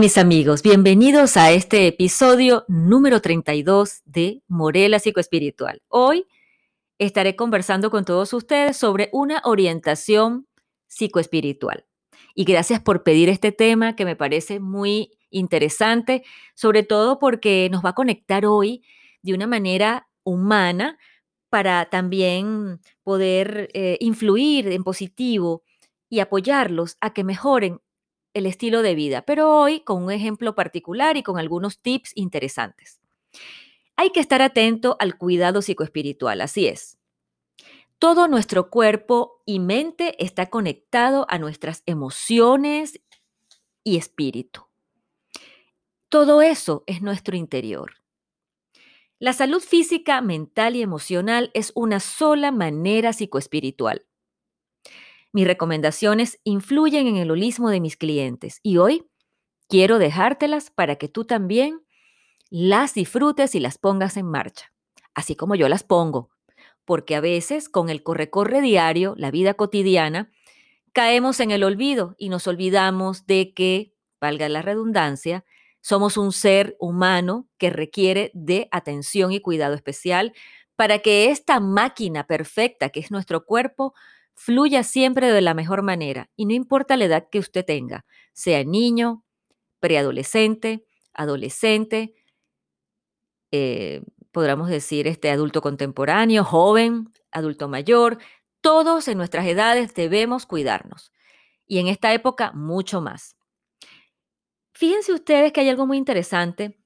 Mis amigos, bienvenidos a este episodio número 32 de Morela Psicoespiritual. Hoy estaré conversando con todos ustedes sobre una orientación psicoespiritual. Y gracias por pedir este tema que me parece muy interesante, sobre todo porque nos va a conectar hoy de una manera humana para también poder eh, influir en positivo y apoyarlos a que mejoren el estilo de vida, pero hoy con un ejemplo particular y con algunos tips interesantes. Hay que estar atento al cuidado psicoespiritual, así es. Todo nuestro cuerpo y mente está conectado a nuestras emociones y espíritu. Todo eso es nuestro interior. La salud física, mental y emocional es una sola manera psicoespiritual. Mis recomendaciones influyen en el holismo de mis clientes y hoy quiero dejártelas para que tú también las disfrutes y las pongas en marcha, así como yo las pongo, porque a veces con el corre-corre diario, la vida cotidiana, caemos en el olvido y nos olvidamos de que, valga la redundancia, somos un ser humano que requiere de atención y cuidado especial para que esta máquina perfecta que es nuestro cuerpo fluya siempre de la mejor manera y no importa la edad que usted tenga, sea niño, preadolescente, adolescente, eh, podríamos decir este adulto contemporáneo, joven, adulto mayor, todos en nuestras edades debemos cuidarnos y en esta época mucho más. Fíjense ustedes que hay algo muy interesante.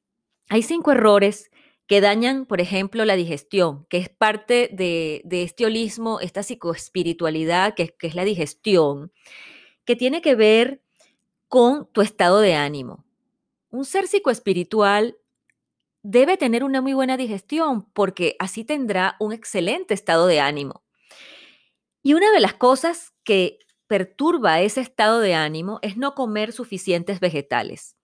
Hay cinco errores que dañan, por ejemplo, la digestión, que es parte de, este holismo, esta psicoespiritualidad, que, que es la digestión, que tiene que ver con tu estado de ánimo. Un ser psicoespiritual debe tener una muy buena digestión porque así tendrá un excelente estado de ánimo. Y una de las cosas que perturba ese estado de ánimo es no comer suficientes vegetales.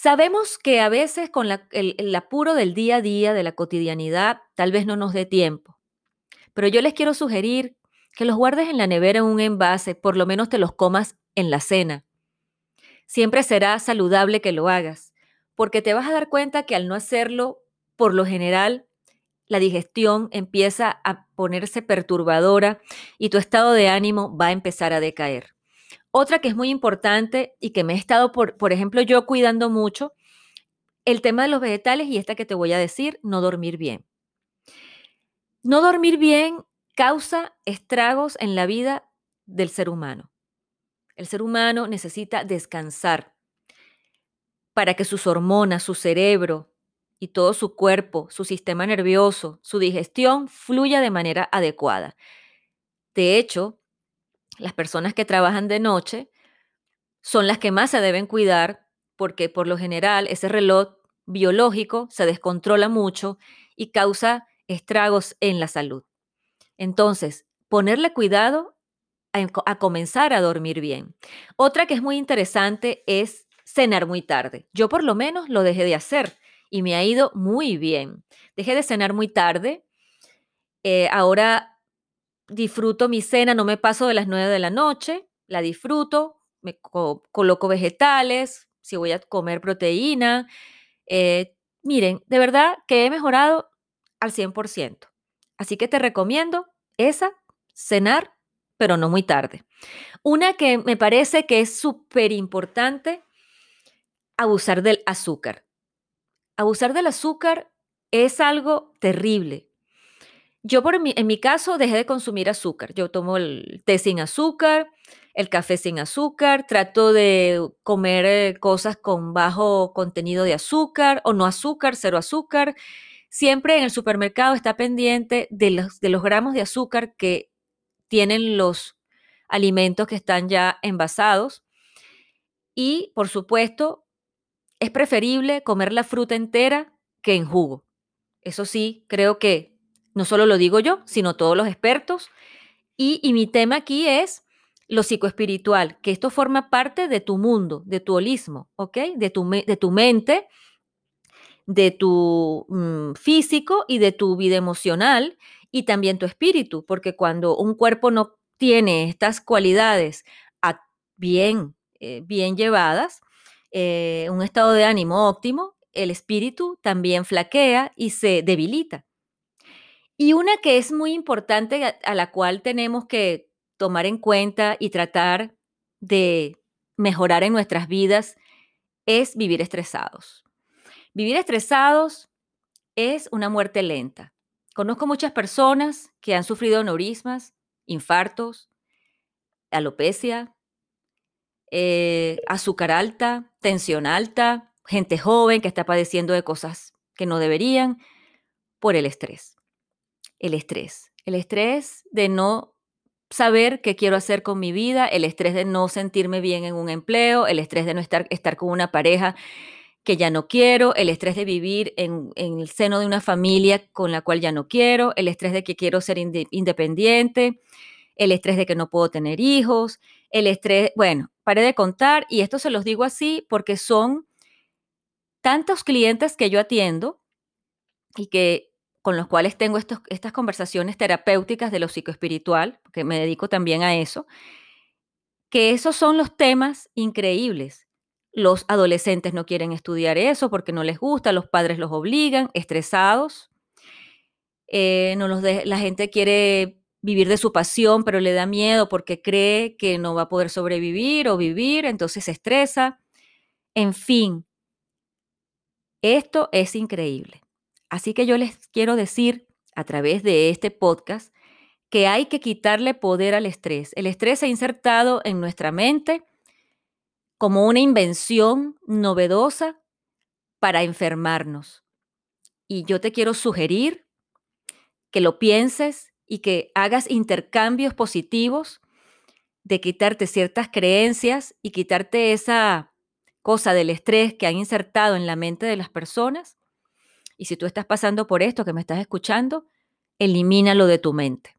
Sabemos que a veces con el, apuro del día a día, de la cotidianidad, tal vez no nos dé tiempo. Pero yo les quiero sugerir que los guardes en la nevera en un envase, por lo menos te los comas en la cena. Siempre será saludable que lo hagas, porque te vas a dar cuenta que al no hacerlo, por lo general, la digestión empieza a ponerse perturbadora y tu estado de ánimo va a empezar a decaer. Otra que es muy importante y que me he estado, por, por ejemplo, yo cuidando mucho, el tema de los vegetales y esta que te voy a decir, no dormir bien. No dormir bien causa estragos en la vida del ser humano. El ser humano necesita descansar para que sus hormonas, su cerebro y todo su cuerpo, su sistema nervioso, su digestión fluya de manera adecuada. De hecho, las personas que trabajan de noche son las que más se deben cuidar porque por lo general ese reloj biológico se descontrola mucho y causa estragos en la salud. Entonces, ponerle cuidado a, comenzar a dormir bien. Otra que es muy interesante es cenar muy tarde. Yo por lo menos lo dejé de hacer y me ha ido muy bien. Dejé de cenar muy tarde. Eh, ahora disfruto mi cena, no me paso de las 9 de la noche, la disfruto, me coloco vegetales, si voy a comer proteína. Eh, miren, de verdad que he mejorado al 100%. Así que te recomiendo esa, cenar, pero no muy tarde. Una que me parece que es súper importante, abusar del azúcar. Abusar del azúcar es algo terrible. Yo por en mi caso dejé de consumir azúcar. Yo tomo el té sin azúcar, el café sin azúcar, trato de comer eh, cosas con bajo contenido de azúcar o no azúcar, cero azúcar. Siempre en el supermercado está pendiente de los, de los gramos de azúcar que tienen los alimentos que están ya envasados. Y, por supuesto, es preferible comer la fruta entera que en jugo. Eso sí, creo que no solo lo digo yo, sino todos los expertos. Y, mi tema aquí es lo psicoespiritual, que esto forma parte de tu mundo, de tu holismo, ¿ok? De tu, de tu mente, de tu mm, físico y de tu vida emocional y también tu espíritu, porque cuando un cuerpo no tiene estas cualidades bien eh, bien llevadas, eh, un estado de ánimo óptimo, el espíritu también flaquea y se debilita. Y una que es muy importante a, la cual tenemos que tomar en cuenta y tratar de mejorar en nuestras vidas es vivir estresados. Vivir estresados es una muerte lenta. Conozco muchas personas que han sufrido aneurismas, infartos, alopecia, eh, azúcar alta, tensión alta, gente joven que está padeciendo de cosas que no deberían por el estrés. El estrés. El estrés de no saber qué quiero hacer con mi vida, el estrés de no sentirme bien en un empleo, el estrés de no estar, estar con una pareja que ya no quiero, el estrés de vivir en, en, el seno de una familia con la cual ya no quiero, el estrés de que quiero ser independiente, el estrés de que no puedo tener hijos, el estrés, bueno, paré de contar y esto se los digo así porque son tantos clientes que yo atiendo y que con los cuales tengo estos, estas conversaciones terapéuticas de lo psicoespiritual, que me dedico también a eso, que esos son los temas increíbles. Los adolescentes no quieren estudiar eso porque no les gusta, los padres los obligan, estresados. Eh, no los la gente quiere vivir de su pasión, pero le da miedo porque cree que no va a poder sobrevivir o vivir, entonces se estresa. En fin, esto es increíble. Así que yo les quiero decir a través de este podcast que hay que quitarle poder al estrés. El estrés se ha insertado en nuestra mente como una invención novedosa para enfermarnos. Y yo te quiero sugerir que lo pienses y que hagas intercambios positivos de quitarte ciertas creencias y quitarte esa cosa del estrés que han insertado en la mente de las personas. Y si tú estás pasando por esto que me estás escuchando, elimínalo de tu mente,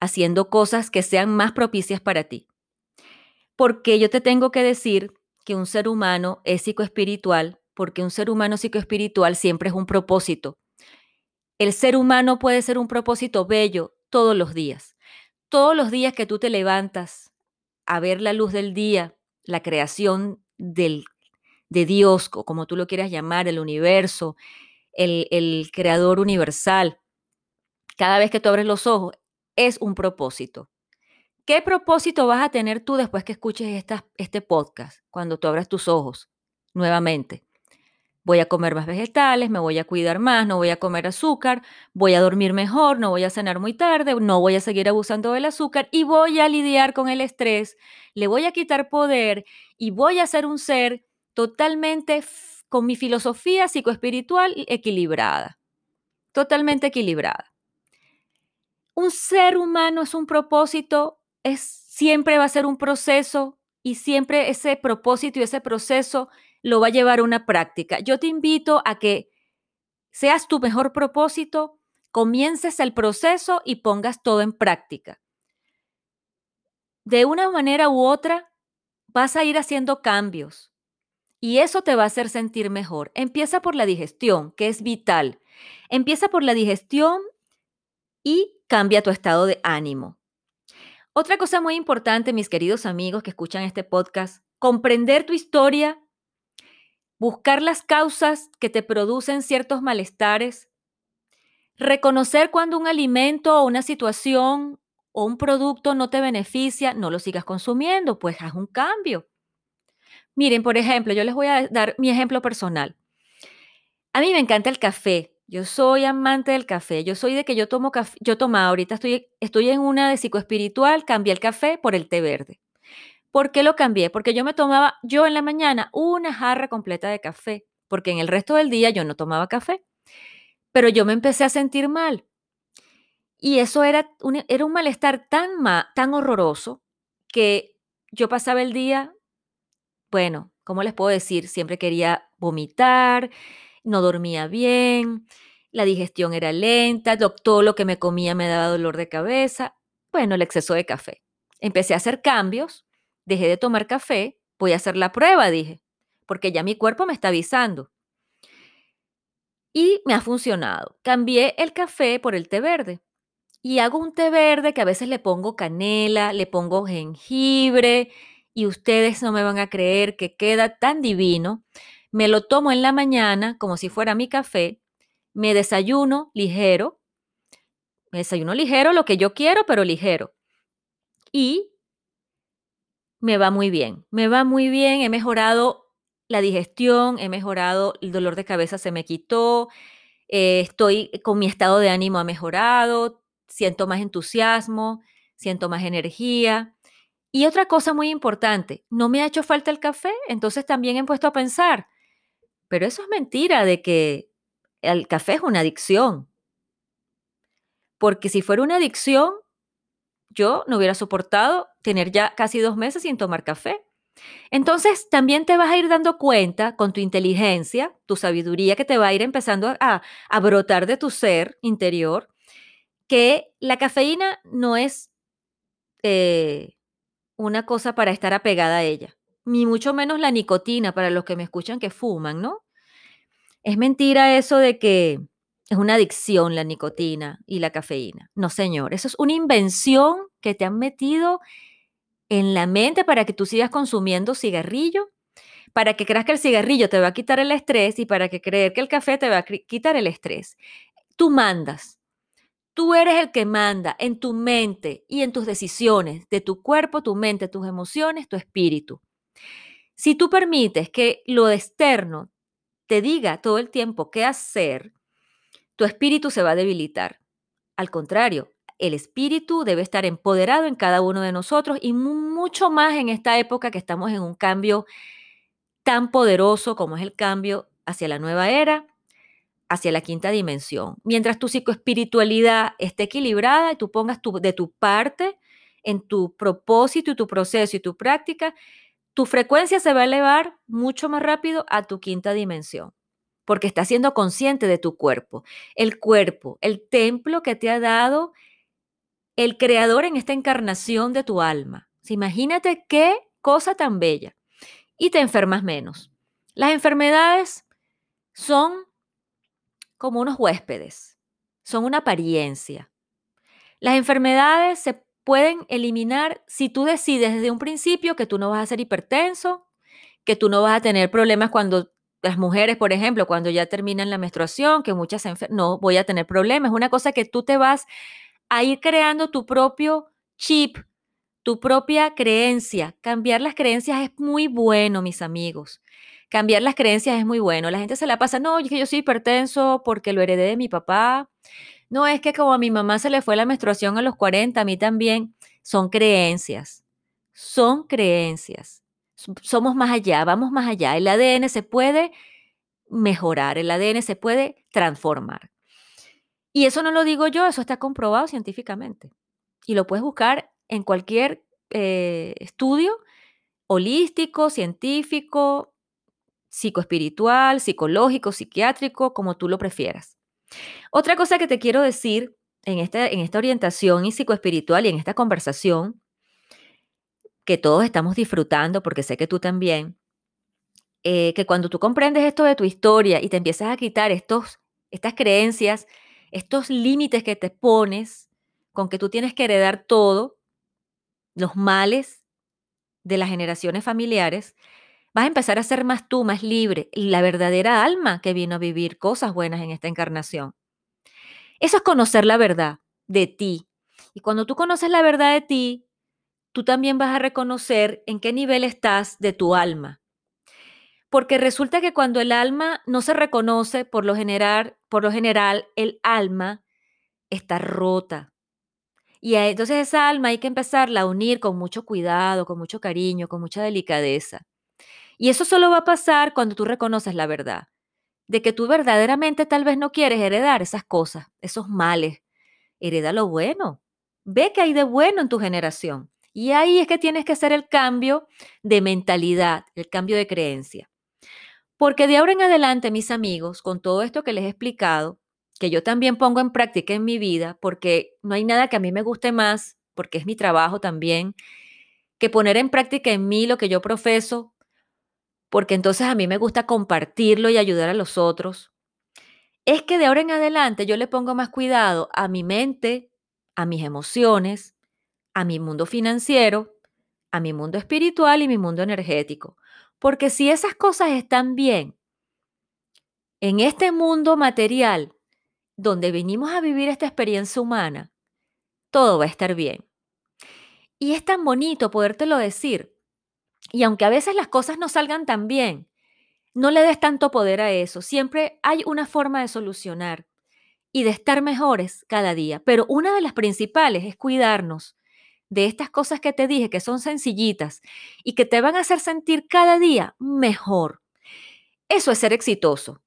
haciendo cosas que sean más propicias para ti. Porque yo te tengo que decir que un ser humano es psicoespiritual, porque un ser humano psicoespiritual siempre es un propósito el ser humano puede ser un propósito bello todos los días. Todos los días que tú te levantas a ver la luz del día, la creación del, de Dios, o como tú lo quieras llamar, el universo, el, el creador universal, cada vez que tú abres los ojos, es un propósito. ¿Qué propósito vas a tener tú después que escuches esta, este podcast, cuando tú abras tus ojos nuevamente? voy a comer más vegetales, me voy a cuidar más, no voy a comer azúcar, voy a dormir mejor, no voy a cenar muy tarde, no voy a seguir abusando del azúcar y voy a lidiar con el estrés, le voy a quitar poder y voy a ser un ser totalmente con mi filosofía psicoespiritual equilibrada, totalmente equilibrada. Un ser humano es un propósito, es siempre va a ser un proceso y siempre ese propósito y ese proceso lo va a llevar a una práctica. Yo te invito a que seas tu mejor propósito, comiences el proceso y pongas todo en práctica. De una manera u otra, vas a ir haciendo cambios y eso te va a hacer sentir mejor. Empieza por la digestión, que es vital. Empieza por la digestión y cambia tu estado de ánimo. Otra cosa muy importante, mis queridos amigos que escuchan este podcast, comprender tu historia buscar las causas que te producen ciertos malestares, reconocer cuando un alimento o una situación o un producto no te beneficia, no lo sigas consumiendo, pues haz un cambio. Miren, por ejemplo, yo les voy a dar mi ejemplo personal. A mí me encanta el café. Yo soy amante del café. Yo soy de que yo tomo café. Yo tomaba, ahorita estoy, estoy en una de psicoespiritual, cambié el café por el té verde. ¿Por qué lo cambié? Porque yo me tomaba, yo en la mañana, una jarra completa de café, porque en el resto del día yo no tomaba café. Pero yo me empecé a sentir mal. Y eso era un, era un malestar tan, tan horroroso que yo pasaba el día, bueno, ¿cómo les puedo decir? Siempre quería vomitar, no dormía bien, la digestión era lenta, todo lo que me comía me daba dolor de cabeza. Bueno, el exceso de café. Empecé a hacer cambios dejé de tomar café, voy a hacer la prueba, dije, porque ya mi cuerpo me está avisando. Y me ha funcionado. Cambié el café por el té verde. Y hago un té verde que a veces le pongo canela, le pongo jengibre y ustedes no me van a creer que queda tan divino. Me lo tomo en la mañana como si fuera mi café, me desayuno ligero, me desayuno ligero, lo que yo quiero, pero ligero. Y me va muy bien, me va muy bien, he mejorado la digestión, he mejorado, el dolor de cabeza se me quitó, eh, estoy con mi estado de ánimo ha mejorado, siento más entusiasmo, siento más energía. Y otra cosa muy importante, no me ha hecho falta el café, entonces también he puesto a pensar, pero eso es mentira de que el café es una adicción. Porque si fuera una adicción, yo no hubiera soportado tener ya casi dos meses sin tomar café. Entonces también te vas a ir dando cuenta con tu inteligencia, tu sabiduría que te va a ir empezando a, brotar de tu ser interior, que la cafeína no es eh, una cosa para estar apegada a ella, ni mucho menos la nicotina para los que me escuchan que fuman, ¿no? Es mentira eso de que es una adicción la nicotina y la cafeína. No, señor, eso es una invención que te han metido en la mente para que tú sigas consumiendo cigarrillo, para que creas que el cigarrillo te va a quitar el estrés y para que creer que el café te va a quitar el estrés. Tú mandas. Tú eres el que manda en tu mente y en tus decisiones, de tu cuerpo, tu mente, tus emociones, tu espíritu. Si tú permites que lo externo te diga todo el tiempo qué hacer, tu espíritu se va a debilitar. Al contrario, el espíritu debe estar empoderado en cada uno de nosotros y mucho más en esta época que estamos en un cambio tan poderoso como es el cambio hacia la nueva era, hacia la quinta dimensión. Mientras tu psicoespiritualidad esté equilibrada y tú pongas de tu parte en tu propósito y tu proceso y tu práctica, tu frecuencia se va a elevar mucho más rápido a tu quinta dimensión, porque estás siendo consciente de tu cuerpo. El cuerpo, el templo que te ha dado el creador en esta encarnación de tu alma. Imagínate qué cosa tan bella. Y te enfermas menos. Las enfermedades son como unos huéspedes, son una apariencia. Las enfermedades se pueden eliminar si tú decides desde un principio que tú no vas a ser hipertenso, que tú no vas a tener problemas cuando las mujeres, por ejemplo, cuando ya terminan la menstruación, que muchas no voy a tener problemas. Una cosa que tú te vas a ir creando tu propio chip, tu propia creencia. Cambiar las creencias es muy bueno, mis amigos. Cambiar las creencias es muy bueno. La gente se la pasa, no, es que yo soy hipertenso porque lo heredé de mi papá. No, es que como a mi mamá se le fue la menstruación a los 40, a mí también. Son creencias. Son creencias. Somos más allá, vamos más allá. El ADN se puede mejorar, el ADN se puede transformar. Y eso no lo digo yo, eso está comprobado científicamente. Y lo puedes buscar en cualquier eh, estudio holístico, científico, psicoespiritual, psicológico, psiquiátrico, como tú lo prefieras. Otra cosa que te quiero decir en esta, en esta orientación y psicoespiritual y en esta conversación, que todos estamos disfrutando, porque sé que tú también, eh, que cuando tú comprendes esto de tu historia y te empiezas a quitar estos, estas creencias estos límites que te pones con que tú tienes que heredar todo, los males de las generaciones familiares, vas a empezar a ser más tú, más libre, la verdadera alma que vino a vivir cosas buenas en esta encarnación. Eso es conocer la verdad de ti. Y cuando tú conoces la verdad de ti, tú también vas a reconocer en qué nivel estás de tu alma. Porque resulta que cuando el alma no se reconoce, por lo general, por lo general el alma está rota. Y entonces esa alma hay que empezarla a unir con mucho cuidado, con mucho cariño, con mucha delicadeza. Y eso solo va a pasar cuando tú reconoces la verdad, de que tú verdaderamente tal vez no quieres heredar esas cosas, esos males. Hereda lo bueno. Ve que hay de bueno en tu generación. Y ahí es que tienes que hacer el cambio de mentalidad, el cambio de creencia. Porque de ahora en adelante, mis amigos, con todo esto que les he explicado, que yo también pongo en práctica en mi vida, porque no hay nada que a mí me guste más, porque es mi trabajo también, que poner en práctica en mí lo que yo profeso, porque entonces a mí me gusta compartirlo y ayudar a los otros, es que de ahora en adelante yo le pongo más cuidado a mi mente, a mis emociones, a mi mundo financiero, a mi mundo espiritual y mi mundo energético. Porque si esas cosas están bien en este mundo material, donde venimos a vivir esta experiencia humana, todo va a estar bien. Y es tan bonito podértelo decir. Y aunque a veces las cosas no salgan tan bien, no le des tanto poder a eso. Siempre hay una forma de solucionar y de estar mejores cada día. Pero una de las principales es cuidarnos de estas cosas que te dije, que son sencillitas y que te van a hacer sentir cada día mejor. Eso es ser exitoso.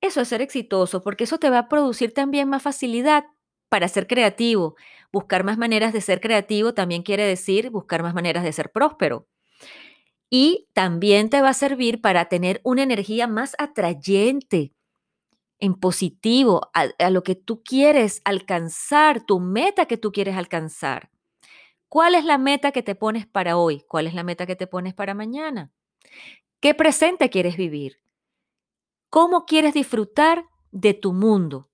Eso es ser exitoso porque eso te va a producir también más facilidad para ser creativo. Buscar más maneras de ser creativo también quiere decir buscar más maneras de ser próspero. Y también te va a servir para tener una energía más atrayente, en positivo, a, a lo que tú quieres alcanzar, tu meta que tú quieres alcanzar. ¿Cuál es la meta que te pones para hoy? ¿Cuál es la meta que te pones para mañana? ¿Qué presente quieres vivir? ¿Cómo quieres disfrutar de tu mundo,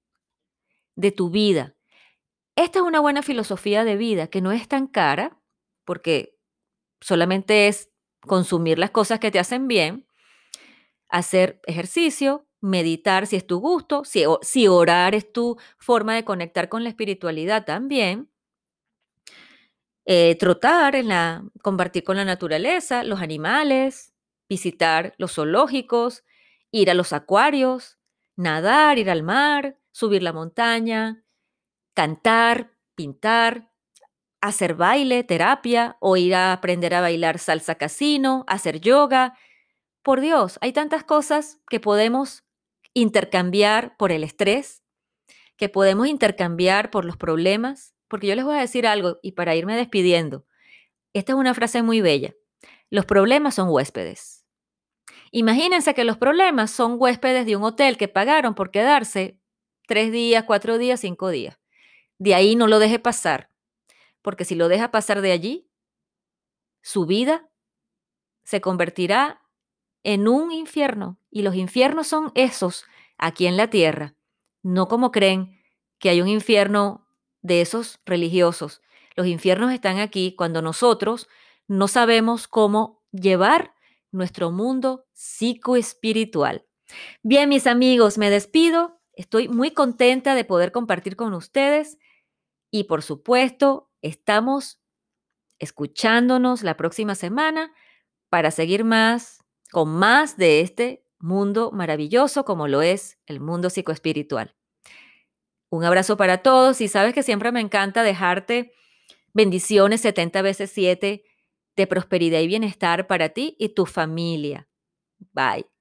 de tu vida? Esta es una buena filosofía de vida que no es tan cara, porque solamente es consumir las cosas que te hacen bien, hacer ejercicio, meditar si es tu gusto, si, orar es tu forma de conectar con la espiritualidad también, eh, trotar, en la, compartir con la naturaleza, los animales, visitar los zoológicos, ir a los acuarios, nadar, ir al mar, subir la montaña, cantar, pintar, hacer baile, terapia o ir a aprender a bailar salsa casino, hacer yoga. Por Dios, hay tantas cosas que podemos intercambiar por el estrés, que podemos intercambiar por los problemas, porque yo les voy a decir algo y para irme despidiendo, esta es una frase muy bella. Los problemas son huéspedes. Imagínense que los problemas son huéspedes de un hotel que pagaron por quedarse tres días, cuatro días, cinco días. De ahí no lo deje pasar, porque si lo deja pasar de allí, su vida se convertirá en un infierno. Y los infiernos son esos aquí en la tierra, no como creen que hay un infierno de esos religiosos. Los infiernos están aquí cuando nosotros no sabemos cómo llevar nuestro mundo psicoespiritual. Bien, mis amigos, me despido. Estoy muy contenta de poder compartir con ustedes y por supuesto, estamos escuchándonos la próxima semana para seguir más con más de este mundo maravilloso como lo es el mundo psicoespiritual. Un abrazo para todos y sabes que siempre me encanta dejarte bendiciones 70 veces 7 de prosperidad y bienestar para ti y tu familia. Bye.